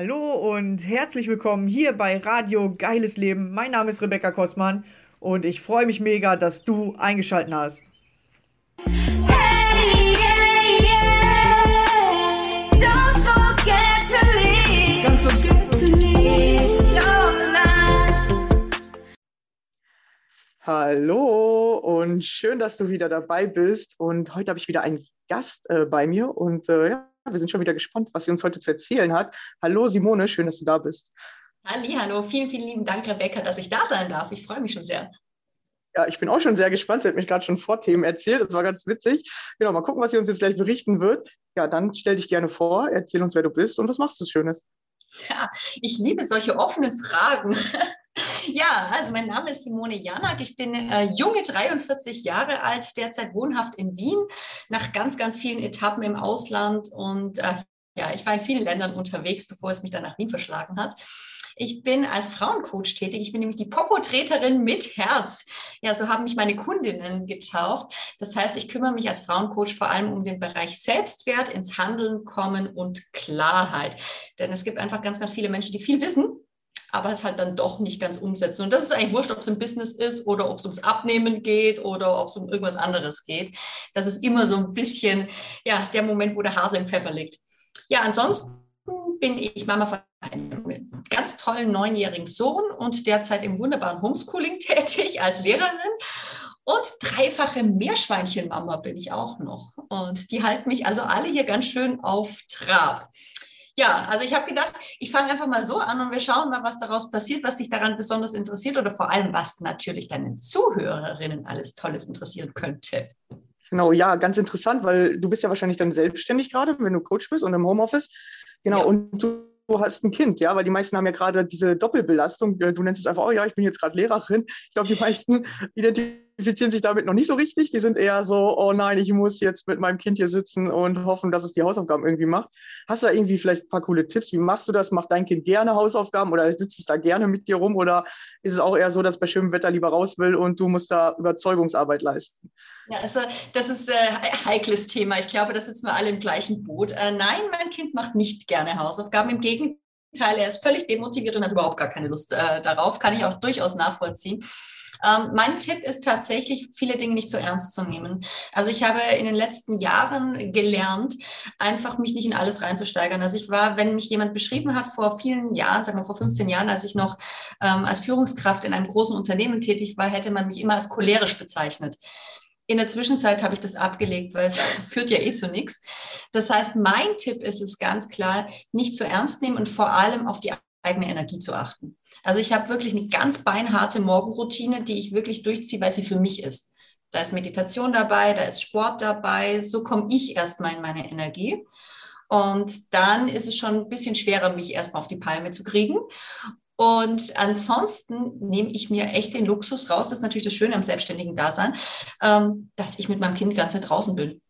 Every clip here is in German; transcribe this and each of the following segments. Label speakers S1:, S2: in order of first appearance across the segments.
S1: Hallo und herzlich willkommen hier bei Radio Geiles Leben. Mein Name ist Rebecca Kostmann und ich freue mich mega, dass du eingeschaltet hast.
S2: Hey, yeah, yeah. Don't forget to leave. Don't forget to leave your life.
S1: Hallo und schön, dass du wieder dabei bist. Und heute habe ich wieder einen Gast äh, bei mir und äh, ja, wir sind schon wieder gespannt, was sie uns heute zu erzählen hat. Hallo Simone, schön, dass du da bist.
S3: Halli, hallo, vielen, vielen lieben Dank, Rebecca, dass ich da sein darf. Ich freue mich schon sehr.
S1: Ja, ich bin auch schon sehr gespannt. Sie hat mich gerade schon vor Themen erzählt. Das war ganz witzig. Genau, mal gucken, was sie uns jetzt gleich berichten wird. Ja, dann stell dich gerne vor, erzähl uns, wer du bist und was machst du Schönes.
S3: Ja, ich liebe solche offenen Fragen. Ja, also mein Name ist Simone Janak. Ich bin äh, junge 43 Jahre alt, derzeit wohnhaft in Wien, nach ganz, ganz vielen Etappen im Ausland. Und äh, ja, ich war in vielen Ländern unterwegs, bevor es mich dann nach Wien verschlagen hat. Ich bin als Frauencoach tätig. Ich bin nämlich die Popotreterin mit Herz. Ja, so haben mich meine Kundinnen getauft. Das heißt, ich kümmere mich als Frauencoach vor allem um den Bereich Selbstwert, ins Handeln kommen und Klarheit. Denn es gibt einfach ganz, ganz viele Menschen, die viel wissen, aber es halt dann doch nicht ganz umsetzen. Und das ist eigentlich wurscht, ob es im Business ist oder ob es ums Abnehmen geht oder ob es um irgendwas anderes geht. Das ist immer so ein bisschen, ja, der Moment, wo der Hase im Pfeffer liegt. Ja, ansonsten bin ich Mama von einem ganz tollen neunjährigen Sohn und derzeit im wunderbaren Homeschooling tätig als Lehrerin. Und dreifache Meerschweinchenmama bin ich auch noch. Und die halten mich also alle hier ganz schön auf Trab. Ja, also ich habe gedacht, ich fange einfach mal so an und wir schauen mal, was daraus passiert, was dich daran besonders interessiert oder vor allem, was natürlich deinen Zuhörerinnen alles Tolles interessieren könnte.
S1: Genau, ja, ganz interessant, weil du bist ja wahrscheinlich dann selbstständig gerade, wenn du Coach bist und im Homeoffice. Genau,
S3: Ja.
S1: und du, du hast ein Kind, ja, weil die meisten haben ja gerade diese Doppelbelastung. Du nennst es einfach, oh ja, ich bin jetzt gerade Lehrerin. Ich glaube, die meisten identifizieren sich damit noch nicht so richtig. Die sind eher so, oh nein, ich muss jetzt mit meinem Kind hier sitzen und hoffen, dass es die Hausaufgaben irgendwie macht. Hast du da irgendwie vielleicht ein paar coole Tipps? Wie machst du das? Macht dein Kind gerne Hausaufgaben oder sitzt es da gerne mit dir rum? Oder ist es auch eher so, dass bei schönem Wetter lieber raus will und du musst da Überzeugungsarbeit leisten?
S3: Ja, also das ist ein heikles Thema. Ich glaube, da sitzen wir alle im gleichen Boot. Äh, nein, mein Kind macht nicht gerne Hausaufgaben. Im Gegenteil, er ist völlig demotiviert und hat überhaupt gar keine Lust äh, darauf. Kann ich auch durchaus nachvollziehen. Ähm, mein Tipp ist tatsächlich, viele Dinge nicht so ernst zu nehmen. Also ich habe in den letzten Jahren gelernt, einfach mich nicht in alles reinzusteigern. Also ich war, wenn mich jemand beschrieben hat vor vielen Jahren, sagen wir vor 15 Jahren, als ich noch ähm, als Führungskraft in einem großen Unternehmen tätig war, hätte man mich immer als cholerisch bezeichnet. In der Zwischenzeit habe ich das abgelegt, weil es führt ja eh zu nichts. Das heißt, mein Tipp ist es ganz klar, nicht zu ernst nehmen und vor allem auf die eigene Energie zu achten. Also ich habe wirklich eine ganz beinharte Morgenroutine, die ich wirklich durchziehe, weil sie für mich ist. Da ist Meditation dabei, da ist Sport dabei. So komme ich erstmal in meine Energie. Und dann ist es schon ein bisschen schwerer, mich erstmal auf die Palme zu kriegen. Und ansonsten nehme ich mir echt den Luxus raus, das ist natürlich das Schöne am selbstständigen Dasein, ähm, dass ich mit meinem Kind Zeit draußen bin.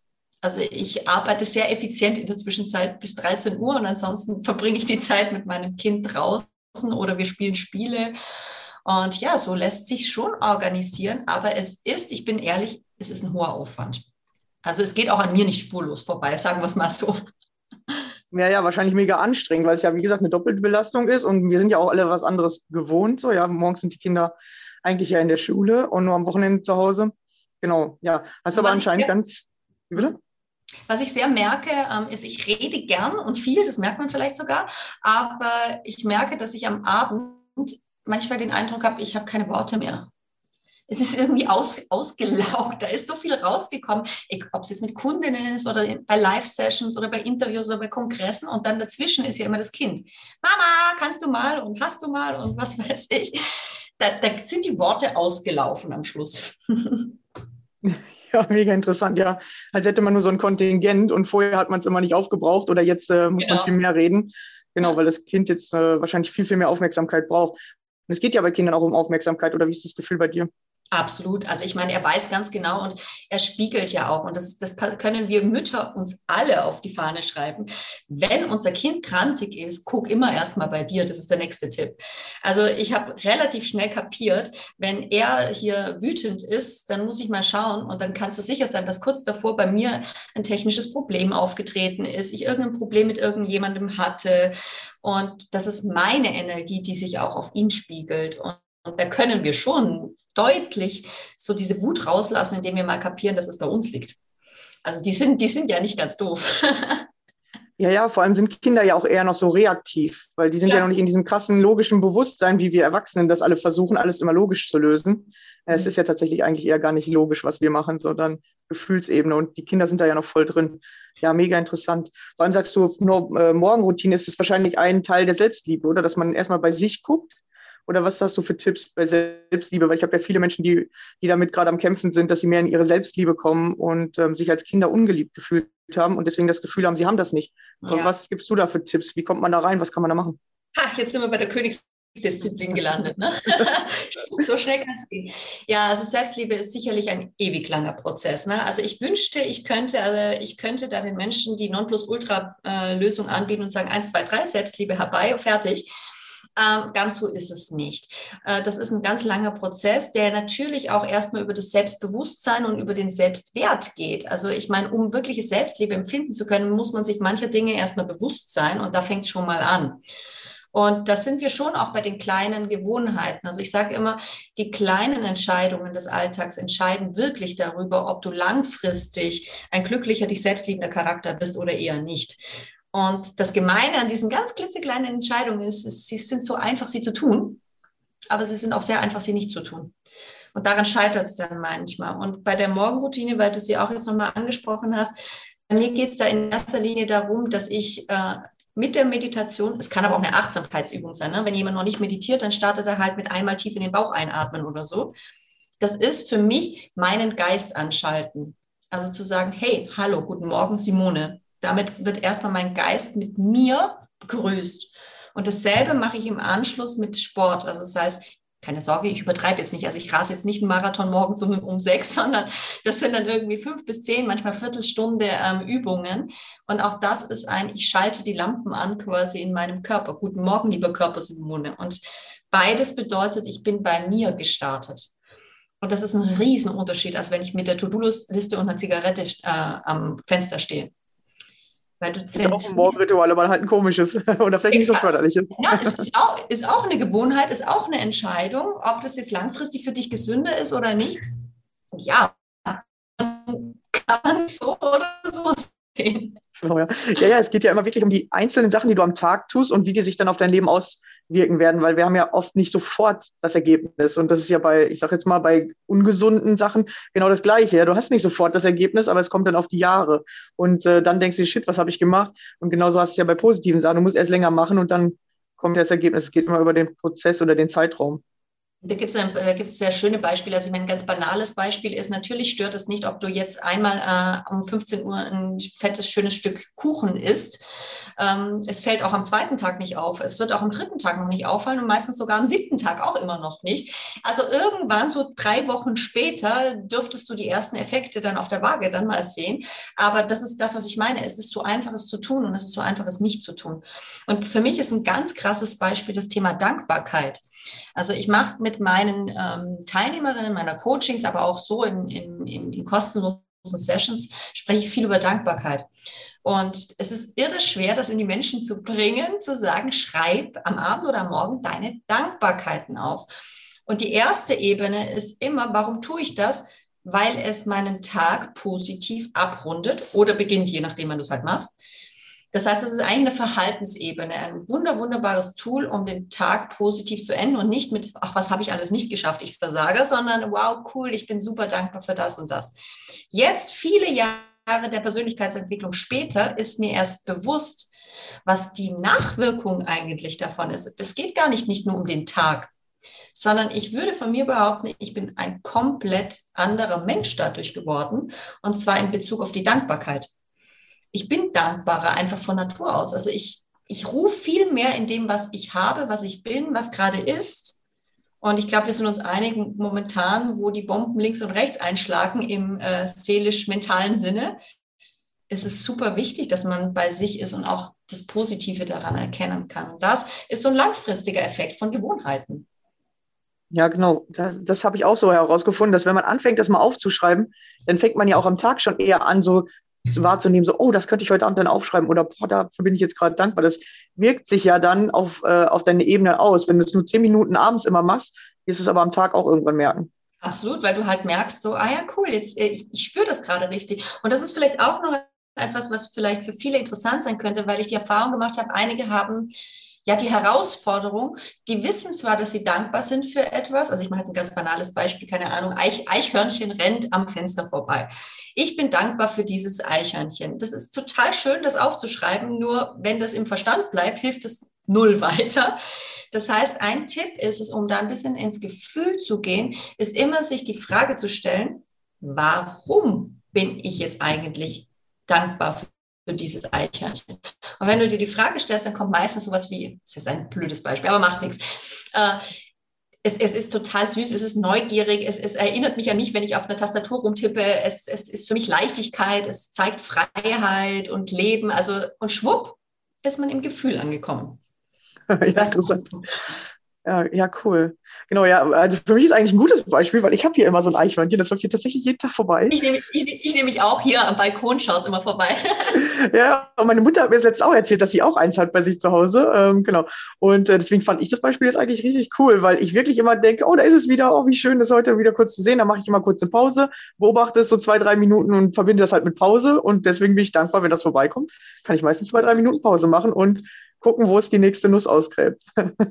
S3: Also ich arbeite sehr effizient in der Zwischenzeit bis 13 Uhr und ansonsten verbringe ich die Zeit mit meinem Kind draußen oder wir spielen Spiele. Und ja, so lässt sich schon organisieren, aber es ist, ich bin ehrlich, es ist ein hoher Aufwand. Also es geht auch an mir nicht spurlos vorbei, sagen wir es mal so.
S1: Ja, ja, wahrscheinlich mega anstrengend, weil es ja, wie gesagt, eine doppelte Belastung ist und wir sind ja auch alle was anderes gewohnt. So, ja, morgens sind die Kinder eigentlich ja in der Schule und nur am Wochenende zu Hause. Genau, ja. Hast aber
S3: Was ich
S1: anscheinend ganz. Wie bitte?
S3: Was ich sehr merke, ähm, ist, ich rede gern und viel, das merkt man vielleicht sogar, aber ich merke, dass ich am Abend manchmal den Eindruck habe, ich habe keine Worte mehr. Es ist irgendwie aus, ausgelaugt, da ist so viel rausgekommen, ob es jetzt mit Kundinnen ist oder in, bei Live-Sessions oder bei Interviews oder bei Kongressen und dann dazwischen ist ja immer das Kind. Mama, kannst du mal und hast du mal und was weiß ich. Da, da sind die Worte ausgelaufen am Schluss.
S1: Ja, mega interessant. Ja, als hätte man nur so ein Kontingent und vorher hat man es immer nicht aufgebraucht oder jetzt äh, muss man
S3: Genau.
S1: viel mehr reden. Genau, weil das Kind jetzt äh, wahrscheinlich viel, viel mehr Aufmerksamkeit braucht. Und es geht ja bei Kindern auch um Aufmerksamkeit, oder wie ist das Gefühl bei dir?
S3: Absolut. Also ich meine, er weiß ganz genau und er spiegelt ja auch. Und das, das können wir Mütter uns alle auf die Fahne schreiben. Wenn unser Kind krantig ist, guck immer erstmal bei dir. Das ist der nächste Tipp. Also ich habe relativ schnell kapiert, wenn er hier wütend ist, dann muss ich mal schauen und dann kannst du sicher sein, dass kurz davor bei mir ein technisches Problem aufgetreten ist, ich irgendein Problem mit irgendjemandem hatte. Und das ist meine Energie, die sich auch auf ihn spiegelt. Und und da können wir schon deutlich so diese Wut rauslassen, indem wir mal kapieren, dass es bei uns liegt. Also die sind, die sind ja nicht ganz doof.
S1: Ja, ja, vor allem sind Kinder ja auch eher noch so reaktiv, weil die sind ja, ja noch nicht in diesem krassen logischen Bewusstsein, wie wir Erwachsenen das alle versuchen, alles immer logisch zu lösen. Es ist ja tatsächlich eigentlich eher gar nicht logisch, was wir machen, sondern Gefühlsebene. Und die Kinder sind da ja noch voll drin. Ja, mega interessant. Vor allem sagst du, nur äh, Morgenroutine ist es wahrscheinlich ein Teil der Selbstliebe, oder? Dass man erstmal bei sich guckt oder was hast du für Tipps bei Selbstliebe? Weil ich habe ja viele Menschen, die, die damit gerade am Kämpfen sind, dass sie mehr in ihre Selbstliebe kommen und ähm, sich als Kinder ungeliebt gefühlt haben und deswegen das Gefühl haben, sie haben das nicht. Ja. was gibst du da für Tipps? Wie kommt man da rein? Was kann man da machen?
S3: Ha, jetzt sind wir bei der Königsdisziplin gelandet. Ne? so schnell kann es gehen. Ja, also Selbstliebe ist sicherlich ein ewig langer Prozess. Ne? Also ich wünschte, ich könnte, also ich könnte da den Menschen die Nonplusultra-Lösung anbieten und sagen, eins, zwei, drei, Selbstliebe herbei, fertig. Ähm, ganz so ist es nicht. Äh, das ist ein ganz langer Prozess, der natürlich auch erstmal über das Selbstbewusstsein und über den Selbstwert geht. Also ich meine, um wirkliches Selbstliebe empfinden zu können, muss man sich mancher Dinge erstmal bewusst sein und da fängt es schon mal an. Und das sind wir schon auch bei den kleinen Gewohnheiten. Also ich sage immer, die kleinen Entscheidungen des Alltags entscheiden wirklich darüber, ob du langfristig ein glücklicher, dich selbstliebender Charakter bist oder eher nicht. Und das Gemeine an diesen ganz klitzekleinen Entscheidungen ist, sie sind so einfach, sie zu tun, aber sie sind auch sehr einfach, sie nicht zu tun. Und daran scheitert es dann manchmal. Und bei der Morgenroutine, weil du sie auch jetzt nochmal angesprochen hast, bei mir geht es da in erster Linie darum, dass ich äh, mit der Meditation, es kann aber auch eine Achtsamkeitsübung sein, ne? wenn jemand noch nicht meditiert, dann startet er halt mit einmal tief in den Bauch einatmen oder so. Das ist für mich meinen Geist anschalten. Also zu sagen, hey, hallo, guten Morgen, Simone damit wird erstmal mein Geist mit mir begrüßt. Und dasselbe mache ich im Anschluss mit Sport. Also das heißt, keine Sorge, ich übertreibe jetzt nicht. Also ich rase jetzt nicht einen Marathon morgens um, um sechs, sondern das sind dann irgendwie fünf bis zehn, manchmal Viertelstunde ähm, Übungen. Und auch das ist ein, ich schalte die Lampen an quasi in meinem Körper. Guten Morgen, lieber Körper Simone. Und beides bedeutet, ich bin bei mir gestartet. Und das ist ein Riesenunterschied, als wenn ich mit der To-Do-Liste und einer Zigarette äh, am Fenster stehe.
S1: Weil du ist auch ein Morgenritual, aber halt ein komisches oder vielleicht nicht so förderliches.
S3: Ja, ist, ist, auch, ist auch eine Gewohnheit, ist auch eine Entscheidung, ob das jetzt langfristig für dich gesünder ist oder nicht. Ja, kann man so oder so sehen.
S1: Genau, ja. ja, es geht ja immer wirklich um die einzelnen Sachen, die du am Tag tust und wie die sich dann auf dein Leben auswirken werden, weil wir haben ja oft nicht sofort das Ergebnis. Und das ist ja bei, ich sag jetzt mal, bei ungesunden Sachen genau das Gleiche. Ja. Du hast nicht sofort das Ergebnis, aber es kommt dann auf die Jahre. Und äh, dann denkst du, shit, was habe ich gemacht? Und genauso hast du es ja bei positiven Sachen. Du musst erst länger machen und dann kommt das Ergebnis. Es geht immer über den Prozess oder den Zeitraum.
S3: Da gibt es sehr schöne Beispiele. Also ein ganz banales Beispiel ist, natürlich stört es nicht, ob du jetzt einmal äh, um 15 Uhr ein fettes, schönes Stück Kuchen isst. Ähm, es fällt auch am zweiten Tag nicht auf. Es wird auch am dritten Tag noch nicht auffallen und meistens sogar am siebten Tag auch immer noch nicht. Also irgendwann, so drei Wochen später, dürftest du die ersten Effekte dann auf der Waage dann mal sehen. Aber das ist das, was ich meine. Es ist so einfach, es zu tun und es ist so einfach, es nicht zu tun. Und für mich ist ein ganz krasses Beispiel das Thema Dankbarkeit. Also ich mache mit meinen ähm, Teilnehmerinnen meiner Coachings, aber auch so in, in, in, in kostenlosen Sessions, spreche ich viel über Dankbarkeit. Und es ist irre schwer, das in die Menschen zu bringen, zu sagen, schreib am Abend oder am Morgen deine Dankbarkeiten auf. Und die erste Ebene ist immer, warum tue ich das? Weil es meinen Tag positiv abrundet oder beginnt, je nachdem, wann du es halt machst. Das heißt, es ist eigentlich eine Verhaltensebene, ein wunder, wunderbares Tool, um den Tag positiv zu enden und nicht mit, ach, was habe ich alles nicht geschafft, ich versage, sondern wow, cool, ich bin super dankbar für das und das. Jetzt, viele Jahre der Persönlichkeitsentwicklung später, ist mir erst bewusst, was die Nachwirkung eigentlich davon ist. Das geht gar nicht, nicht nur um den Tag, sondern ich würde von mir behaupten, ich bin ein komplett anderer Mensch dadurch geworden, und zwar in Bezug auf die Dankbarkeit ich bin dankbarer einfach von Natur aus. Also ich, ich rufe viel mehr in dem, was ich habe, was ich bin, was gerade ist Und ich glaube, wir sind uns einig, momentan, wo die Bomben links und rechts einschlagen, im äh, seelisch-mentalen Sinne, ist es super wichtig, dass man bei sich ist und auch das Positive daran erkennen kann. Und das ist so ein langfristiger Effekt von Gewohnheiten.
S1: Ja, genau. Das, das habe ich auch so herausgefunden, dass wenn man anfängt, das mal aufzuschreiben, dann fängt man ja auch am Tag schon eher an, so wahrzunehmen, so, oh, das könnte ich heute Abend dann aufschreiben oder boah, dafür bin ich jetzt gerade dankbar. Das wirkt sich ja dann auf, äh, auf deine Ebene aus. Wenn du es nur zehn Minuten abends immer machst, wirst du es aber am Tag auch irgendwann merken.
S3: Absolut, weil du halt merkst, so, ah ja, cool, jetzt, äh, ich, ich spüre das gerade richtig. Und das ist vielleicht auch noch etwas, was vielleicht für viele interessant sein könnte, weil ich die Erfahrung gemacht habe, einige haben ja die Herausforderung, die wissen zwar, dass sie dankbar sind für etwas, also ich mache jetzt ein ganz banales Beispiel, keine Ahnung, Eich, Eichhörnchen rennt am Fenster vorbei. Ich bin dankbar für dieses Eichhörnchen. Das ist total schön, das aufzuschreiben, nur wenn das im Verstand bleibt, hilft es null weiter. Das heißt, ein Tipp ist es, um da ein bisschen ins Gefühl zu gehen, ist immer sich die Frage zu stellen, warum bin ich jetzt eigentlich dankbar für für dieses Eichhörnchen. Und wenn du dir die Frage stellst, dann kommt meistens sowas wie, das ist jetzt ein blödes Beispiel, aber macht nichts. Äh, es, es, ist total süß, es ist neugierig, es, es, erinnert mich an mich, wenn ich auf einer Tastatur rumtippe. Es, es ist für mich Leichtigkeit, es zeigt Freiheit und Leben. Also, und schwupp ist man im Gefühl angekommen.
S1: ja, das. Ja, ja, cool. Genau, ja, also für mich ist eigentlich ein gutes Beispiel, weil ich habe hier immer so ein Eichhörnchen, das läuft hier tatsächlich jeden Tag vorbei.
S3: Ich nehme ich, ich nehm mich auch hier am Balkon, schaut immer vorbei.
S1: ja, und meine Mutter hat mir das letztens auch erzählt, dass sie auch eins hat bei sich zu Hause. Ähm, genau. Und äh, deswegen fand ich das Beispiel jetzt eigentlich richtig cool, weil ich wirklich immer denke, oh, da ist es wieder, oh, wie schön, das heute wieder kurz zu sehen. Dann mache ich immer kurz eine Pause, beobachte es so zwei, drei Minuten und verbinde das halt mit Pause. Und deswegen bin ich dankbar, wenn das vorbeikommt. Kann ich meistens zwei, drei Minuten Pause machen und gucken, wo es die nächste Nuss ausgräbt.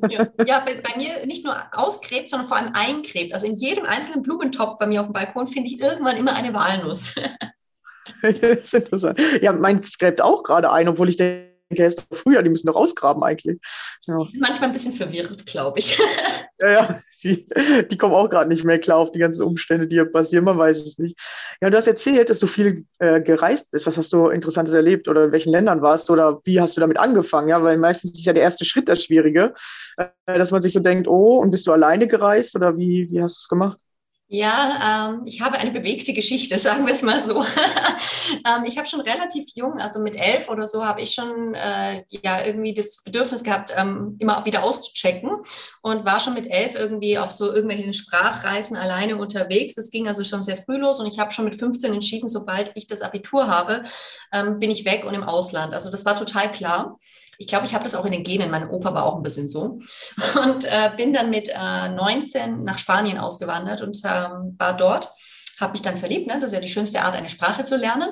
S3: Ja, ja bei, bei, mir nicht nur ausgräbt, sondern vor allem eingräbt. Also in jedem einzelnen Blumentopf bei mir auf dem Balkon finde ich irgendwann immer eine Walnuss.
S1: das ist interessant. Ja, mein gräbt auch gerade ein, obwohl ich denke, er ist doch früher, die müssen doch ausgraben eigentlich.
S3: Ja. Manchmal ein bisschen verwirrt, glaube ich.
S1: ja, ja, die, die kommen auch gerade nicht mehr klar auf die ganzen Umstände, die hier passieren, man weiß es nicht. Ja, du hast erzählt, dass du viel äh, gereist bist. Was hast du Interessantes erlebt oder in welchen Ländern warst oder wie hast du damit angefangen? Ja, weil meistens ist ja der erste Schritt das Schwierige, äh, dass man sich so denkt, oh, und bist du alleine gereist oder wie, wie hast du es gemacht?
S3: Ja, ähm, ich habe eine bewegte Geschichte, sagen wir es mal so. ähm, ich habe schon relativ jung, also mit elf oder so, habe ich schon äh, ja irgendwie das Bedürfnis gehabt, ähm, immer wieder auszuchecken und war schon mit elf irgendwie auf so irgendwelchen Sprachreisen alleine unterwegs. Das ging also schon sehr früh los und ich habe schon mit 15 entschieden, sobald ich das Abitur habe, ähm, bin ich weg und im Ausland. Also das war total klar ich glaube, ich habe das auch in den Genen. Mein Opa war auch ein bisschen so. Und äh, bin dann mit äh, 19 nach Spanien ausgewandert und ähm, war dort habe mich dann verliebt. Ne? Das ist ja die schönste Art, eine Sprache zu lernen.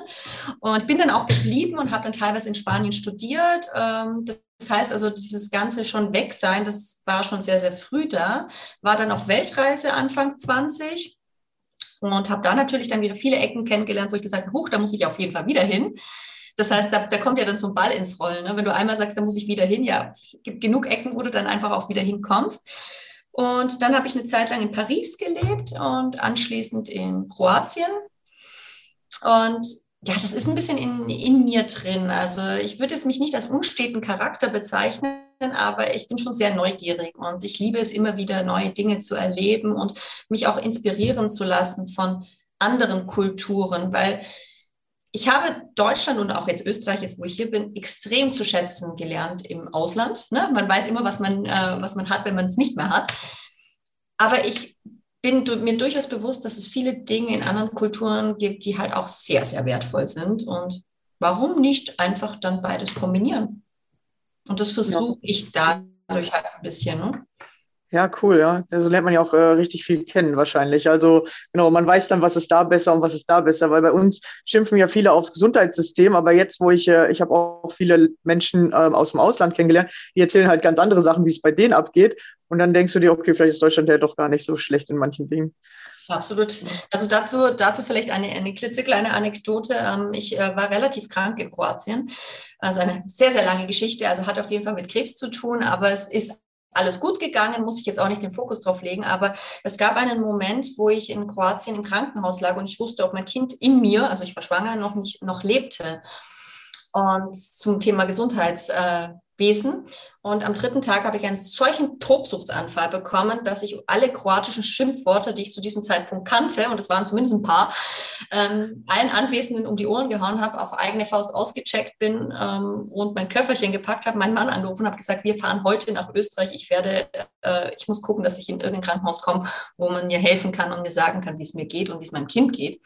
S3: Und bin dann auch geblieben und habe dann teilweise in Spanien studiert. Ähm, das heißt also, dieses ganze schon weg sein, das war schon sehr, sehr früh da. War dann auf Weltreise Anfang 20 und habe da natürlich dann wieder viele Ecken kennengelernt, wo ich gesagt habe, huch, da muss ich auf jeden Fall wieder hin. Das heißt, da, da kommt ja dann so ein Ball ins Rollen. Ne? Wenn du einmal sagst, da muss ich wieder hin, ja, gibt genug Ecken, wo du dann einfach auch wieder hinkommst. Und dann habe ich eine Zeit lang in Paris gelebt und anschließend in Kroatien. Und ja, das ist ein bisschen in, in mir drin. Also ich würde es mich nicht als unsteten Charakter bezeichnen, aber ich bin schon sehr neugierig und ich liebe es immer wieder, neue Dinge zu erleben und mich auch inspirieren zu lassen von anderen Kulturen, weil ich habe Deutschland und auch jetzt Österreich, jetzt wo ich hier bin, extrem zu schätzen gelernt im Ausland. Ne? Man weiß immer, was man, äh, was man hat, wenn man es nicht mehr hat. Aber ich bin mir durchaus bewusst, dass es viele Dinge in anderen Kulturen gibt, die halt auch sehr, sehr wertvoll sind. Und warum nicht einfach dann beides kombinieren? Und das versuche ich dadurch halt ein bisschen. Ne?
S1: Ja, cool, ja. Also lernt man ja auch äh, richtig viel kennen wahrscheinlich. Also genau, man weiß dann, was ist da besser und was ist da besser, weil bei uns schimpfen ja viele aufs Gesundheitssystem, aber jetzt, wo ich, äh, ich habe auch viele Menschen äh, aus dem Ausland kennengelernt, die erzählen halt ganz andere Sachen, wie es bei denen abgeht. Und dann denkst du dir, okay, vielleicht ist Deutschland ja doch gar nicht so schlecht in manchen Dingen.
S3: Absolut. Also dazu, dazu vielleicht eine, eine klitzekleine Anekdote. Ähm, ich äh, war relativ krank in Kroatien. Also eine sehr, sehr lange Geschichte. Also hat auf jeden Fall mit Krebs zu tun, aber es ist alles gut gegangen, muss ich jetzt auch nicht den Fokus drauf legen, aber es gab einen Moment, wo ich in Kroatien im Krankenhaus lag und ich wusste, ob mein Kind in mir, also ich war schwanger, noch nicht noch lebte. Und zum Thema Gesundheits, äh, Wesen. Und am dritten Tag habe ich einen solchen Tobsuchtsanfall bekommen, dass ich alle kroatischen Schimpfworte, die ich zu diesem Zeitpunkt kannte, und es waren zumindest ein paar, ähm, allen Anwesenden um die Ohren gehauen habe, auf eigene Faust ausgecheckt bin ähm, und mein Köfferchen gepackt habe, meinen Mann angerufen und habe gesagt, wir fahren heute nach Österreich. Ich werde, äh, ich muss gucken, dass ich in irgendein Krankenhaus komme, wo man mir helfen kann und mir sagen kann, wie es mir geht und wie es meinem Kind geht.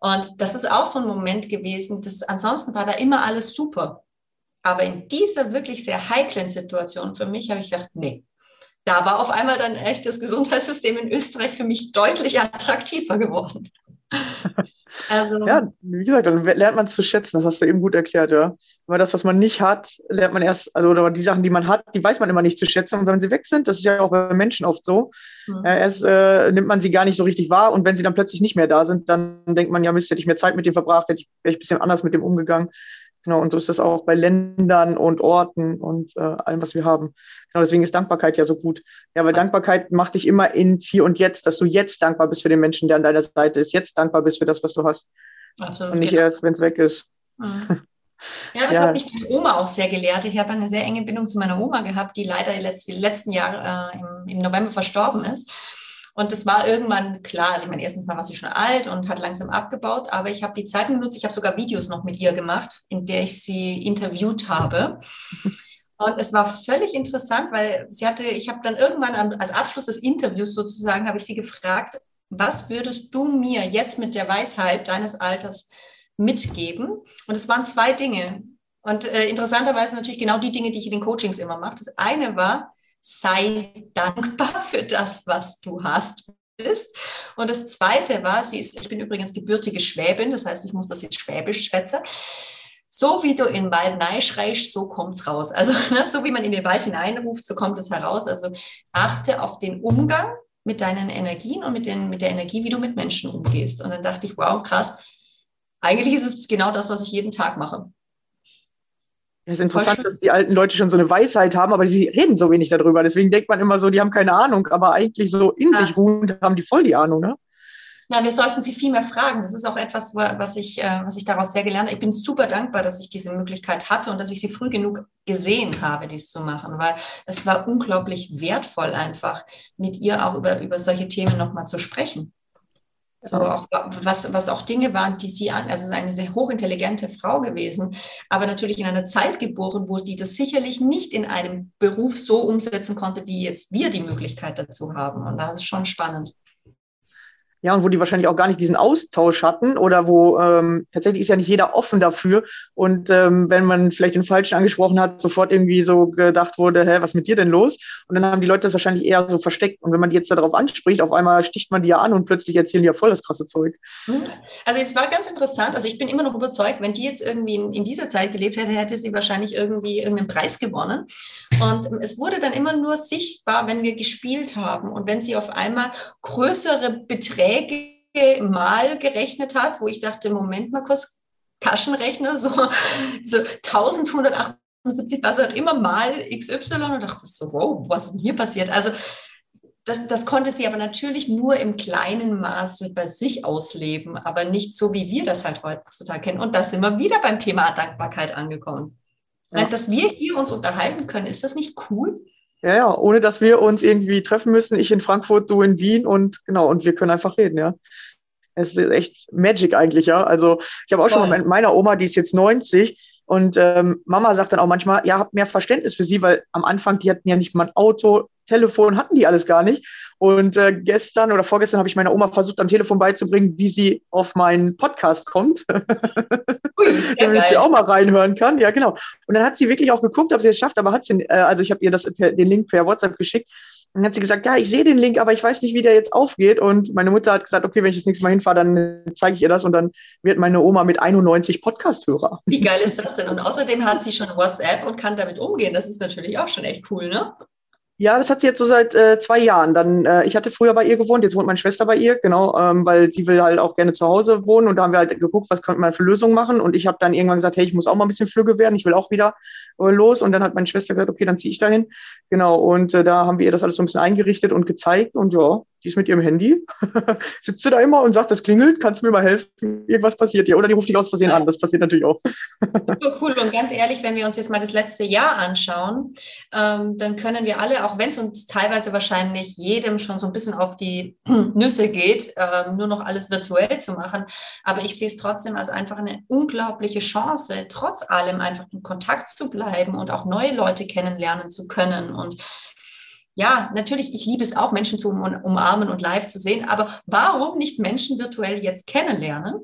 S3: Und das ist auch so ein Moment gewesen. Das, ansonsten war da immer alles super. Aber in dieser wirklich sehr heiklen Situation für mich habe ich gedacht, nee, da war auf einmal dann echt das Gesundheitssystem in Österreich für mich deutlich attraktiver geworden.
S1: Also, ja, wie gesagt, dann lernt man es zu schätzen, das hast du eben gut erklärt, ja. Aber das, was man nicht hat, lernt man erst, also oder die Sachen, die man hat, die weiß man immer nicht zu schätzen. Und wenn sie weg sind, das ist ja auch bei Menschen oft so, mhm. äh, erst äh, nimmt man sie gar nicht so richtig wahr und wenn sie dann plötzlich nicht mehr da sind, dann denkt man, ja, Mist, hätte ich mehr Zeit mit dem verbracht, hätte ich, wäre ich ein bisschen anders mit dem umgegangen. Genau, und so ist das auch bei Ländern und Orten und äh, allem, was wir haben. Genau, deswegen ist Dankbarkeit ja so gut. Ja, weil Dankbarkeit macht dich immer ins Hier und Jetzt, dass du jetzt dankbar bist für den Menschen, der an deiner Seite ist, jetzt dankbar bist für das, was du hast. Absolut, und nicht genau. erst, wenn es weg ist.
S3: Mhm. Ja, das ja. hat mich meine Oma auch sehr gelehrt. Ich habe eine sehr enge Bindung zu meiner Oma gehabt, die leider die letzten Jahre äh, im, im November verstorben ist. Und das war irgendwann klar. Also ich meine, erstens mal war sie schon alt und hat langsam abgebaut, aber ich habe die Zeit genutzt. Ich habe sogar Videos noch mit ihr gemacht, in der ich sie interviewt habe. Und es war völlig interessant, weil sie hatte, ich habe dann irgendwann als Abschluss des Interviews sozusagen, habe ich sie gefragt, was würdest du mir jetzt mit der Weisheit deines Alters mitgeben? Und es waren zwei Dinge. Und äh, interessanterweise natürlich genau die Dinge, die ich in den Coachings immer mache. Das eine war, sei dankbar für das, was du hast bist. Und das Zweite war, sie ist, ich bin übrigens gebürtige Schwäbin, das heißt, ich muss das jetzt Schwäbisch schwätzen. So wie du in den Wald schreist, so kommt es raus. Also ne, so wie man in den Wald hineinruft, so kommt es heraus. Also achte auf den Umgang mit deinen Energien und mit, den, mit der Energie, wie du mit Menschen umgehst. Und dann dachte ich, wow, krass. Eigentlich ist es genau das, was ich jeden Tag mache.
S1: Ja, ist interessant, dass die alten Leute schon so eine Weisheit haben, aber sie reden so wenig darüber. Deswegen denkt man immer so, die haben keine Ahnung, aber eigentlich so in ja. sich ruhend haben die voll die Ahnung, ne?
S3: Na, wir sollten sie viel mehr fragen. Das ist auch etwas, was ich, äh, was ich daraus sehr gelernt habe. Ich bin super dankbar, dass ich diese Möglichkeit hatte und dass ich sie früh genug gesehen habe, dies zu machen, weil es war unglaublich wertvoll, einfach mit ihr auch über, über solche Themen nochmal zu sprechen. So auch, was, was auch Dinge waren, die sie an, also eine sehr hochintelligente Frau gewesen, aber natürlich in einer Zeit geboren, wo die das sicherlich nicht in einem Beruf so umsetzen konnte, wie jetzt wir die Möglichkeit dazu haben. Und das ist schon spannend.
S1: Ja, und wo die wahrscheinlich auch gar nicht diesen Austausch hatten oder wo ähm, tatsächlich ist ja nicht jeder offen dafür. Und ähm, wenn man vielleicht den Falschen angesprochen hat, sofort irgendwie so gedacht wurde, hä, was mit dir denn los? Und dann haben die Leute das wahrscheinlich eher so versteckt. Und wenn man die jetzt darauf anspricht, auf einmal sticht man die ja an und plötzlich erzählen die ja voll das krasse Zeug.
S3: Mhm. Also es war ganz interessant. Also ich bin immer noch überzeugt, wenn die jetzt irgendwie in, in dieser Zeit gelebt hätte, hätte sie wahrscheinlich irgendwie irgendeinen Preis gewonnen. Und es wurde dann immer nur sichtbar, wenn wir gespielt haben und wenn sie auf einmal größere Beträge Beträge mal gerechnet hat, wo ich dachte, Moment mal kurz, Taschenrechner, so, so 1178, was auch immer mal XY und dachte so, wow, was ist denn hier passiert? Also das, das konnte sie aber natürlich nur im kleinen Maße bei sich ausleben, aber nicht so, wie wir das halt heutzutage kennen. Und da sind wir wieder beim Thema Dankbarkeit angekommen. Ja. Dass wir hier uns unterhalten können, ist das nicht cool?
S1: Ja, ja, ohne dass wir uns irgendwie treffen müssen. Ich in Frankfurt, du in Wien und genau, und wir können einfach reden, ja. Es ist echt Magic eigentlich, ja. Also ich habe auch Voll. schon mal mit meiner Oma, die ist jetzt 90, und ähm, Mama sagt dann auch manchmal, ja, habt mehr Verständnis für sie, weil am Anfang, die hatten ja nicht mal ein Auto, Telefon hatten die alles gar nicht. Und äh, gestern oder vorgestern habe ich meiner Oma versucht, am Telefon beizubringen, wie sie auf meinen Podcast kommt. Ui, Damit sie auch mal reinhören kann. Ja, genau. Und dann hat sie wirklich auch geguckt, ob sie es schafft, aber hat sie, äh, also ich habe ihr das per, den Link per WhatsApp geschickt. Dann hat sie gesagt, ja, ich sehe den Link, aber ich weiß nicht, wie der jetzt aufgeht. Und meine Mutter hat gesagt, okay, wenn ich das nächste Mal hinfahre, dann zeige ich ihr das und dann wird meine Oma mit 91 Podcast-Hörer.
S3: Wie geil ist das denn? Und außerdem hat sie schon WhatsApp und kann damit umgehen. Das ist natürlich auch schon echt cool, ne?
S1: Ja, das hat sie jetzt so seit äh, zwei Jahren. Dann, äh, ich hatte früher bei ihr gewohnt, jetzt wohnt meine Schwester bei ihr, genau, ähm, weil sie will halt auch gerne zu Hause wohnen und da haben wir halt geguckt, was könnte man für Lösungen machen. Und ich habe dann irgendwann gesagt, hey, ich muss auch mal ein bisschen flügge werden, ich will auch wieder äh, los. Und dann hat meine Schwester gesagt, okay, dann ziehe ich dahin. Genau, und äh, da haben wir ihr das alles so ein bisschen eingerichtet und gezeigt und ja, die ist mit ihrem Handy, sitzt sie da immer und sagt, das klingelt, kannst du mir mal helfen? Irgendwas passiert hier. Oder die ruft dich aus Versehen an, das passiert natürlich auch.
S3: Super cool. Und ganz ehrlich, wenn wir uns jetzt mal das letzte Jahr anschauen, ähm, dann können wir alle, auch wenn es uns teilweise wahrscheinlich jedem schon so ein bisschen auf die Nüsse geht, ähm, nur noch alles virtuell zu machen, aber ich sehe es trotzdem als einfach eine unglaubliche Chance, trotz allem einfach in Kontakt zu bleiben und auch neue Leute kennenlernen zu können. Und ja, natürlich, ich liebe es auch, Menschen zu umarmen und live zu sehen, aber warum nicht Menschen virtuell jetzt kennenlernen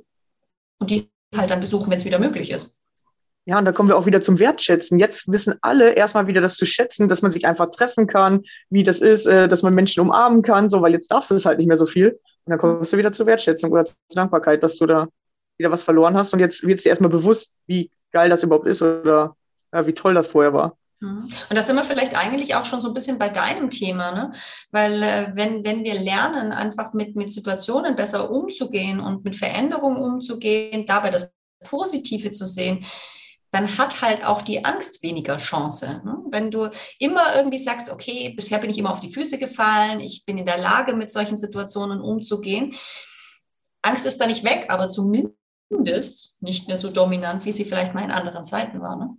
S3: und die halt dann besuchen, wenn es wieder möglich ist?
S1: Ja, und da kommen wir auch wieder zum Wertschätzen. Jetzt wissen alle erstmal wieder das zu schätzen, dass man sich einfach treffen kann, wie das ist, äh, dass man Menschen umarmen kann, so, weil jetzt darfst du es halt nicht mehr so viel. Und dann kommst du wieder zur Wertschätzung oder zur Dankbarkeit, dass du da wieder was verloren hast. Und jetzt wird es dir erstmal bewusst, wie geil das überhaupt ist oder ja, wie toll das vorher war.
S3: Mhm. Und da sind wir vielleicht eigentlich auch schon so ein bisschen bei deinem Thema, ne? weil äh, wenn, wenn wir lernen, einfach mit, mit Situationen besser umzugehen und mit Veränderungen umzugehen, dabei das Positive zu sehen, dann hat halt auch die Angst weniger Chance. Ne? Wenn du immer irgendwie sagst, okay, bisher bin ich immer auf die Füße gefallen, ich bin in der Lage, mit solchen Situationen umzugehen. Angst ist da nicht weg, aber zumindest nicht mehr so dominant, wie sie vielleicht mal in anderen Zeiten war. Ne?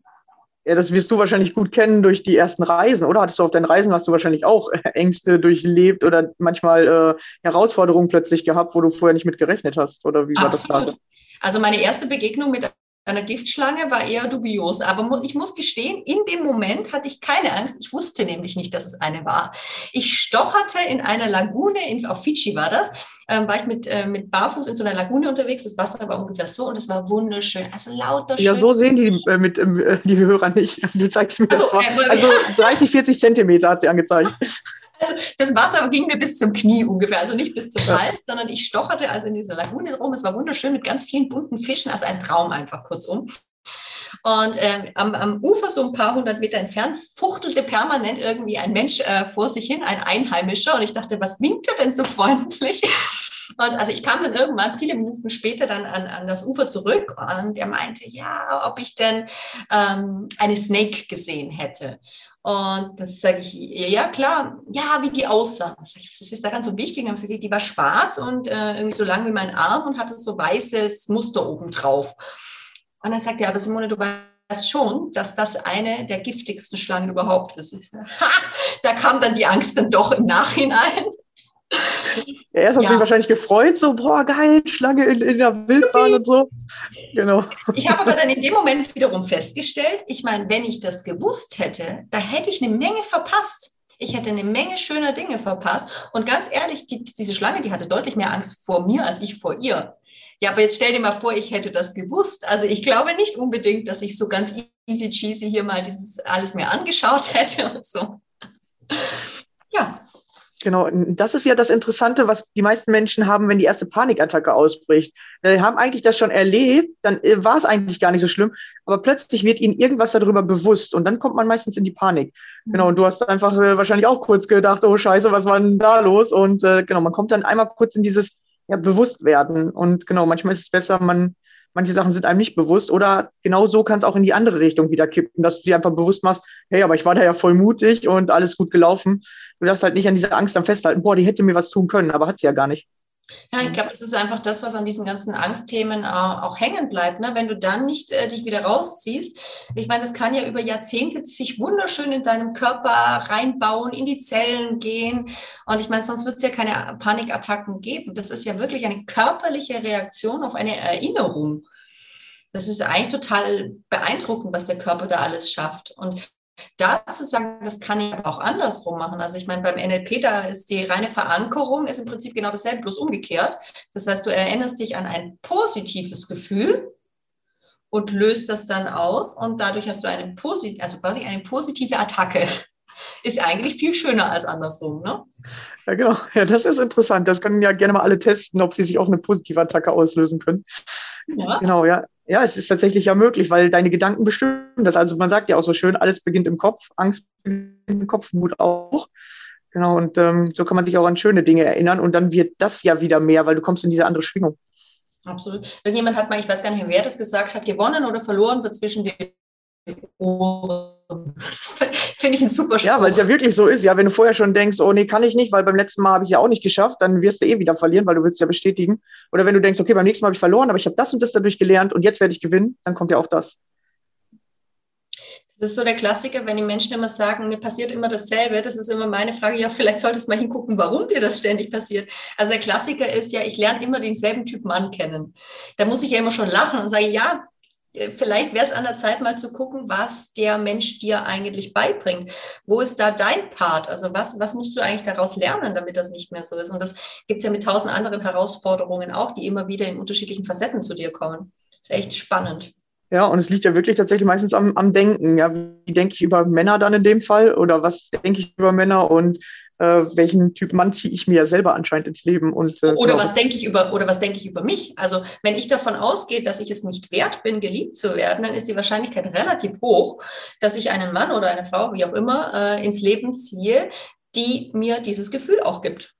S1: Ja, das wirst du wahrscheinlich gut kennen durch die ersten Reisen, oder? Hattest du auf deinen Reisen, hast du wahrscheinlich auch Ängste durchlebt oder manchmal äh, Herausforderungen plötzlich gehabt, wo du vorher nicht mit gerechnet hast? Oder wie war Absolut. das
S3: da? Also meine erste Begegnung mit einer Giftschlange war eher dubios. Aber ich muss gestehen, in dem Moment hatte ich keine Angst. Ich wusste nämlich nicht, dass es eine war. Ich stocherte in einer Lagune, in, auf Fidschi war das, ähm, war ich mit, äh, mit Barfuß in so einer Lagune unterwegs. Das Wasser war ungefähr so und es war wunderschön. Also lauter
S1: Ja, so sehen die äh, mit äh, die Hörer nicht. Du zeigst mir das. Also, also 30, 40 Zentimeter hat sie angezeigt.
S3: Also das Wasser ging mir bis zum Knie ungefähr, also nicht bis zum Hals, sondern ich stocherte also in dieser Lagune rum. Es war wunderschön mit ganz vielen bunten Fischen, also ein Traum einfach kurzum. Und ähm, am, am, Ufer, so ein paar hundert Meter entfernt, fuchtelte permanent irgendwie ein Mensch äh, vor sich hin, ein Einheimischer. Und ich dachte, was winkt er denn so freundlich? Und also ich kam dann irgendwann viele Minuten später dann an, an das Ufer zurück und er meinte, ja, ob ich denn ähm, eine Snake gesehen hätte. Und das sage ich, ja klar, ja, wie die aussah. Das, ist daran so wichtig. Und gesagt, die war schwarz und äh, irgendwie so lang wie mein Arm und hatte so weißes Muster oben drauf. Und dann sagt er, aber Simone, du weißt schon, dass das eine der giftigsten Schlangen überhaupt ist. Ha, da kam dann die Angst dann doch im Nachhinein.
S1: Ja, erst hast ja. dich wahrscheinlich gefreut, so, boah, geil, Schlange in, in der Wildbahn und so.
S3: Genau. Ich habe aber dann in dem Moment wiederum festgestellt, ich meine, wenn ich das gewusst hätte, da hätte ich eine Menge verpasst. Ich hätte eine Menge schöner Dinge verpasst. Und ganz ehrlich, die, diese Schlange, die hatte deutlich mehr Angst vor mir als ich vor ihr. Ja, aber jetzt stell dir mal vor, ich hätte das gewusst. Also ich glaube nicht unbedingt, dass ich so ganz easy cheesy hier mal dieses alles mir angeschaut hätte und so.
S1: Ja. Genau, das ist ja das Interessante, was die meisten Menschen haben, wenn die erste Panikattacke ausbricht. Die haben eigentlich das schon erlebt, dann äh, war es eigentlich gar nicht so schlimm, aber plötzlich wird ihnen irgendwas darüber bewusst und dann kommt man meistens in die Panik. Genau, und du hast einfach äh, wahrscheinlich auch kurz gedacht, oh Scheiße, was war denn da los? Und äh, genau, man kommt dann einmal kurz in dieses ja, Bewusstwerden. Und genau, manchmal ist es besser, man manche Sachen sind einem nicht bewusst oder genau so kann es auch in die andere Richtung wieder kippen, dass du dir einfach bewusst machst, hey, aber ich war da ja voll mutig und alles gut gelaufen. Du darfst halt nicht an dieser Angst dann festhalten, boah, die hätte mir was tun können, aber hat sie ja gar nicht.
S3: Ja, ich glaube, das ist einfach das, was an diesen ganzen Angstthemen äh, auch hängen bleibt. Ne? Wenn du dann nicht äh, dich wieder rausziehst, ich meine, das kann ja über Jahrzehnte sich wunderschön in deinem Körper reinbauen, in die Zellen gehen. Und ich meine, sonst wird es ja keine Panikattacken geben. Das ist ja wirklich eine körperliche Reaktion auf eine Erinnerung. Das ist eigentlich total beeindruckend, was der Körper da alles schafft. Und Dazu sagen, das kann ich auch andersrum machen. Also ich meine, beim NLP, da ist die reine Verankerung, ist im Prinzip genau dasselbe, bloß umgekehrt. Das heißt, du erinnerst dich an ein positives Gefühl und löst das dann aus und dadurch hast du eine, posit also quasi eine positive Attacke. Ist eigentlich viel schöner als andersrum, ne?
S1: Ja, genau. Ja, das ist interessant. Das können ja gerne mal alle testen, ob sie sich auch eine positive Attacke auslösen können. Ja. Genau, ja. Ja, es ist tatsächlich ja möglich, weil deine Gedanken bestimmen das. Also man sagt ja auch so schön, alles beginnt im Kopf, Angst beginnt im Kopf, Mut auch. Genau, und ähm, so kann man sich auch an schöne Dinge erinnern und dann wird das ja wieder mehr, weil du kommst in diese andere Schwingung.
S3: Absolut. Irgendjemand hat mal, ich weiß gar nicht mehr, wer das gesagt hat, gewonnen oder verloren wird zwischen den Ohren. Das finde ich ein super Spruch.
S1: Ja, weil es ja wirklich so ist. Ja, wenn du vorher schon denkst, oh nee, kann ich nicht, weil beim letzten Mal habe ich es ja auch nicht geschafft, dann wirst du eh wieder verlieren, weil du willst ja bestätigen. Oder wenn du denkst, okay, beim nächsten Mal habe ich verloren, aber ich habe das und das dadurch gelernt und jetzt werde ich gewinnen, dann kommt ja auch das.
S3: Das ist so der Klassiker, wenn die Menschen immer sagen, mir passiert immer dasselbe. Das ist immer meine Frage, ja, vielleicht solltest du mal hingucken, warum dir das ständig passiert. Also der Klassiker ist ja, ich lerne immer denselben Typ Mann kennen. Da muss ich ja immer schon lachen und sage, ja, vielleicht wäre es an der Zeit, mal zu gucken, was der Mensch dir eigentlich beibringt. Wo ist da dein Part? Also was, was musst du eigentlich daraus lernen, damit das nicht mehr so ist? Und das gibt es ja mit tausend anderen Herausforderungen auch, die immer wieder in unterschiedlichen Facetten zu dir kommen. Ist echt spannend.
S1: Ja, und es liegt ja wirklich tatsächlich meistens am, am Denken. Ja, wie denke ich über Männer dann in dem Fall? Oder was denke ich über Männer? Und äh, welchen Typ Mann ziehe ich mir selber anscheinend ins Leben und
S3: äh, oder genau. was denke ich über oder was denke ich über mich? Also wenn ich davon ausgehe, dass ich es nicht wert bin, geliebt zu werden, dann ist die Wahrscheinlichkeit relativ hoch, dass ich einen Mann oder eine Frau, wie auch immer, äh, ins Leben ziehe, die mir dieses Gefühl auch gibt.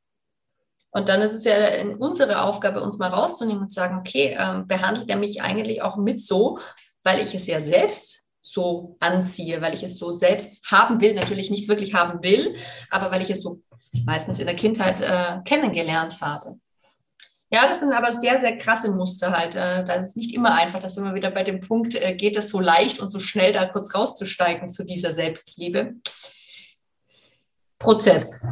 S3: Und dann ist es ja unsere Aufgabe, uns mal rauszunehmen und zu sagen, okay, ähm, behandelt er mich eigentlich auch mit so, weil ich es ja selbst so anziehe, weil ich es so selbst haben will, natürlich nicht wirklich haben will, aber weil ich es so meistens in der Kindheit äh, kennengelernt habe. Ja, das sind aber sehr, sehr krasse Muster halt. Äh, das ist nicht immer einfach, dass immer wieder bei dem Punkt, äh, geht es so leicht und so schnell da kurz rauszusteigen zu dieser Selbstliebe. Prozess.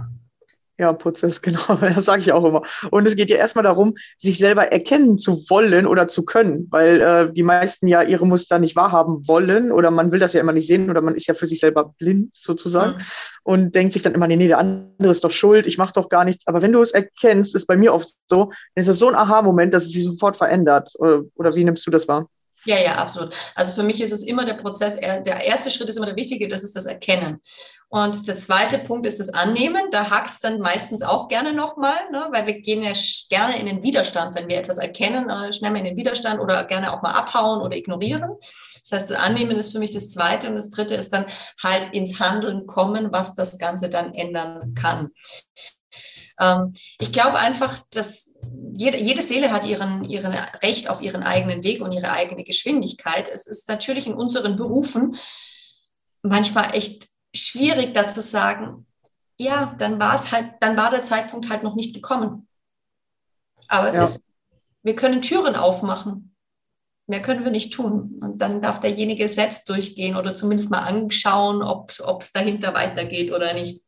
S1: Ja, Prozess, genau, das sage ich auch immer. Und es geht ja erstmal darum, sich selber erkennen zu wollen oder zu können, weil äh, die meisten ja ihre Muster nicht wahrhaben wollen oder man will das ja immer nicht sehen oder man ist ja für sich selber blind sozusagen mhm. und denkt sich dann immer, nee, nee, der andere ist doch schuld, ich mache doch gar nichts. Aber wenn du es erkennst, ist bei mir oft so, dann ist das so ein Aha-Moment, dass es sich sofort verändert. Oder, oder wie nimmst du das wahr?
S3: Ja, ja, absolut. Also für mich ist es immer der Prozess, der erste Schritt ist immer der wichtige, das ist das Erkennen. Und der zweite Punkt ist das Annehmen. Da hakt es dann meistens auch gerne nochmal, ne? weil wir gehen ja gerne in den Widerstand, wenn wir etwas erkennen, äh, schnell mal in den Widerstand oder gerne auch mal abhauen oder ignorieren. Das heißt, das Annehmen ist für mich das zweite und das dritte ist dann halt ins Handeln kommen, was das Ganze dann ändern kann. Ähm, ich glaube einfach, dass jede, jede Seele hat ihren, ihren Recht auf ihren eigenen Weg und ihre eigene Geschwindigkeit. Es ist natürlich in unseren Berufen manchmal echt schwierig, da zu sagen, ja, dann war es halt, dann war der Zeitpunkt halt noch nicht gekommen. Aber es ja. ist, wir können Türen aufmachen. Mehr können wir nicht tun. Und dann darf derjenige selbst durchgehen oder zumindest mal anschauen, ob es dahinter weitergeht oder nicht.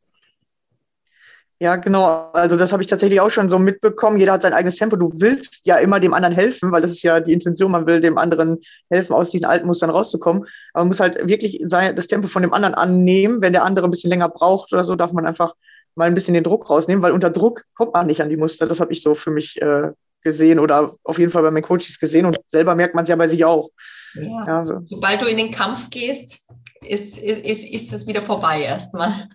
S1: Ja, genau. Also das habe ich tatsächlich auch schon so mitbekommen. Jeder hat sein eigenes Tempo. Du willst ja immer dem anderen helfen, weil das ist ja die Intention. Man will dem anderen helfen, aus diesen alten Mustern rauszukommen. Aber man muss halt wirklich das Tempo von dem anderen annehmen. Wenn der andere ein bisschen länger braucht oder so, darf man einfach mal ein bisschen den Druck rausnehmen, weil unter Druck kommt man nicht an die Muster. Das habe ich so für mich äh, gesehen oder auf jeden Fall bei meinen Coaches gesehen und selber merkt man es ja bei sich auch.
S3: Ja. Ja, so. Sobald du in den Kampf gehst, ist, ist, ist es wieder vorbei erstmal.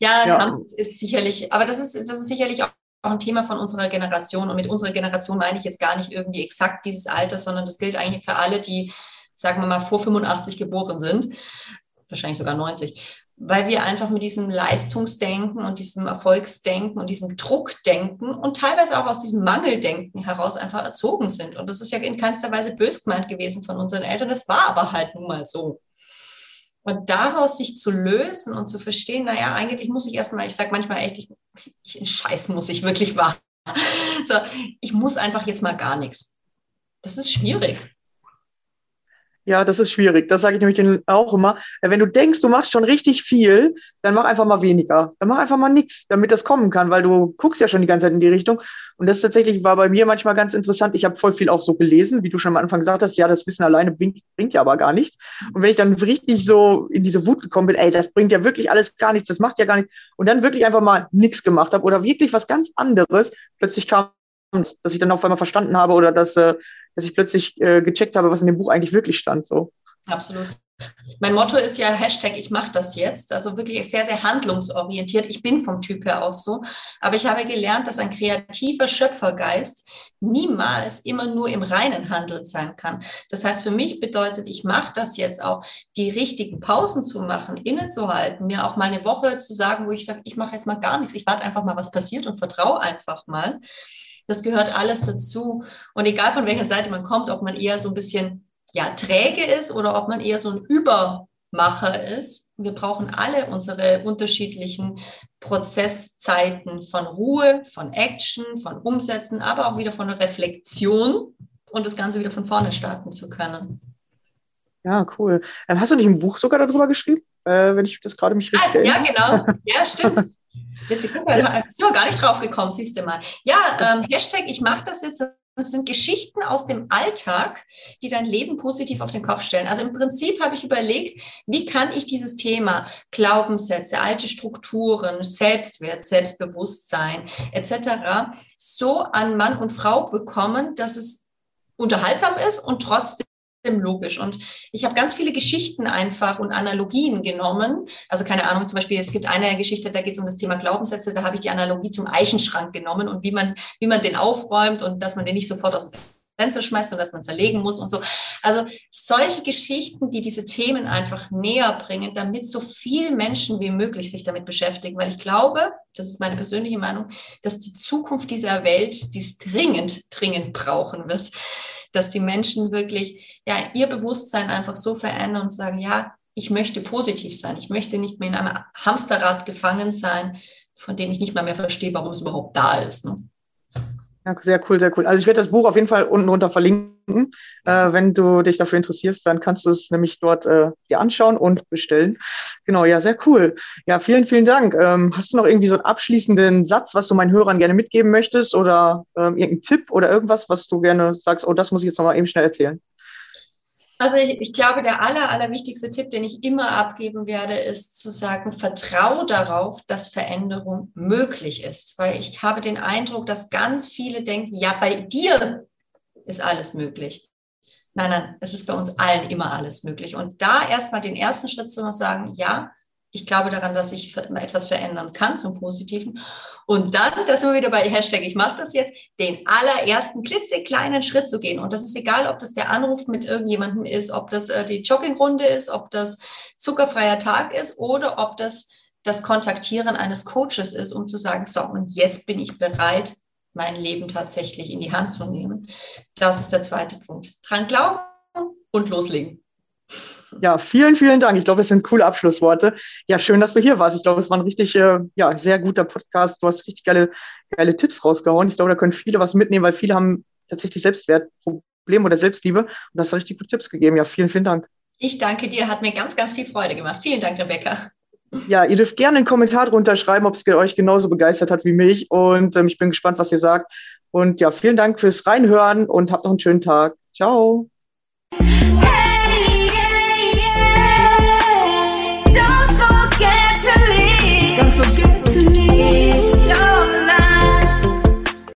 S3: Ja, ja. Kampf ist sicherlich, aber das ist, das ist sicherlich auch ein Thema von unserer Generation. Und mit unserer Generation meine ich jetzt gar nicht irgendwie exakt dieses Alter, sondern das gilt eigentlich für alle, die, sagen wir mal, vor 85 geboren sind, wahrscheinlich sogar 90, weil wir einfach mit diesem Leistungsdenken und diesem Erfolgsdenken und diesem Druckdenken und teilweise auch aus diesem Mangeldenken heraus einfach erzogen sind. Und das ist ja in keinster Weise bös gemeint gewesen von unseren Eltern. Das war aber halt nun mal so. Und daraus sich zu lösen und zu verstehen, naja, eigentlich muss ich erstmal, ich sage manchmal echt, ich, ich, Scheiß muss ich wirklich wahr. So, ich muss einfach jetzt mal gar nichts. Das ist schwierig.
S1: Ja, das ist schwierig. Das sage ich nämlich auch immer. Wenn du denkst, du machst schon richtig viel, dann mach einfach mal weniger. Dann mach einfach mal nichts, damit das kommen kann, weil du guckst ja schon die ganze Zeit in die Richtung. Und das tatsächlich war bei mir manchmal ganz interessant. Ich habe voll viel auch so gelesen, wie du schon am Anfang gesagt hast, ja, das Wissen alleine bringt, bringt ja aber gar nichts. Und wenn ich dann richtig so in diese Wut gekommen bin, ey, das bringt ja wirklich alles gar nichts, das macht ja gar nichts. Und dann wirklich einfach mal nichts gemacht habe oder wirklich was ganz anderes, plötzlich kam dass ich dann auf einmal verstanden habe oder dass, äh, dass ich plötzlich äh, gecheckt habe, was in dem Buch eigentlich wirklich stand. So.
S3: Absolut. Mein Motto ist ja Hashtag ich mache das jetzt, also wirklich sehr, sehr handlungsorientiert. Ich bin vom Typ her auch so, aber ich habe gelernt, dass ein kreativer Schöpfergeist niemals immer nur im reinen Handel sein kann. Das heißt, für mich bedeutet, ich mache das jetzt auch, die richtigen Pausen zu machen, innezuhalten, mir auch mal eine Woche zu sagen, wo ich sage, ich mache jetzt mal gar nichts, ich warte einfach mal, was passiert und vertraue einfach mal. Das gehört alles dazu. Und egal von welcher Seite man kommt, ob man eher so ein bisschen ja, träge ist oder ob man eher so ein Übermacher ist. Wir brauchen alle unsere unterschiedlichen Prozesszeiten von Ruhe, von Action, von Umsetzen, aber auch wieder von Reflexion und das Ganze wieder von vorne starten zu können.
S1: Ja, cool. Ähm, hast du nicht ein Buch sogar darüber geschrieben, äh, wenn ich das gerade mich richtig
S3: ah,
S1: erinnere?
S3: Ja, genau. Ja, stimmt. Jetzt guck mal, sind wir gar nicht drauf gekommen, siehst du mal. Ja, ähm, Hashtag, ich mache das jetzt. Das sind Geschichten aus dem Alltag, die dein Leben positiv auf den Kopf stellen. Also im Prinzip habe ich überlegt, wie kann ich dieses Thema Glaubenssätze, alte Strukturen, Selbstwert, Selbstbewusstsein etc. so an Mann und Frau bekommen, dass es unterhaltsam ist und trotzdem logisch. Und ich habe ganz viele Geschichten einfach und Analogien genommen. Also keine Ahnung, zum Beispiel, es gibt eine Geschichte, da geht es um das Thema Glaubenssätze, da habe ich die Analogie zum Eichenschrank genommen und wie man, wie man den aufräumt und dass man den nicht sofort aus dem Fenster schmeißt und dass man zerlegen muss und so. Also solche Geschichten, die diese Themen einfach näher bringen, damit so viele Menschen wie möglich sich damit beschäftigen. Weil ich glaube, das ist meine persönliche Meinung, dass die Zukunft dieser Welt dies dringend, dringend brauchen wird dass die Menschen wirklich ja ihr Bewusstsein einfach so verändern und sagen, ja, ich möchte positiv sein. Ich möchte nicht mehr in einem Hamsterrad gefangen sein, von dem ich nicht mal mehr verstehe, warum es überhaupt da ist. Ne?
S1: Ja, sehr cool, sehr cool. Also ich werde das Buch auf jeden Fall unten runter verlinken. Äh, wenn du dich dafür interessierst, dann kannst du es nämlich dort äh, dir anschauen und bestellen. Genau, ja, sehr cool. Ja, vielen, vielen Dank. Ähm, hast du noch irgendwie so einen abschließenden Satz, was du meinen Hörern gerne mitgeben möchtest oder ähm, irgendeinen Tipp oder irgendwas, was du gerne sagst, oh, das muss ich jetzt nochmal eben schnell erzählen?
S3: Also ich, ich, glaube, der aller, allerwichtigste Tipp, den ich immer abgeben werde, ist zu sagen, vertraue darauf, dass Veränderung möglich ist. Weil ich habe den Eindruck, dass ganz viele denken, ja, bei dir ist alles möglich. Nein, nein, es ist bei uns allen immer alles möglich. Und da erstmal den ersten Schritt zu sagen, ja, ich glaube daran, dass ich etwas verändern kann zum Positiven. Und dann, da sind wir wieder bei Hashtag, ich mache das jetzt, den allerersten klitzekleinen Schritt zu gehen. Und das ist egal, ob das der Anruf mit irgendjemandem ist, ob das äh, die Joggingrunde ist, ob das zuckerfreier Tag ist oder ob das das Kontaktieren eines Coaches ist, um zu sagen, so, und jetzt bin ich bereit, mein Leben tatsächlich in die Hand zu nehmen. Das ist der zweite Punkt. Dran glauben und loslegen.
S1: Ja, vielen, vielen Dank. Ich glaube, es sind coole Abschlussworte. Ja, schön, dass du hier warst. Ich glaube, es war ein richtig, äh, ja, sehr guter Podcast. Du hast richtig geile, geile Tipps rausgehauen. Ich glaube, da können viele was mitnehmen, weil viele haben tatsächlich Selbstwertprobleme oder Selbstliebe. Und das hast richtig gute Tipps gegeben. Ja, vielen, vielen Dank.
S3: Ich danke dir. Hat mir ganz, ganz viel Freude gemacht. Vielen Dank, Rebecca.
S1: Ja, ihr dürft gerne einen Kommentar drunter schreiben, ob es euch genauso begeistert hat wie mich. Und ähm, ich bin gespannt, was ihr sagt. Und ja, vielen Dank fürs Reinhören und habt noch einen schönen Tag. Ciao.
S2: Hey!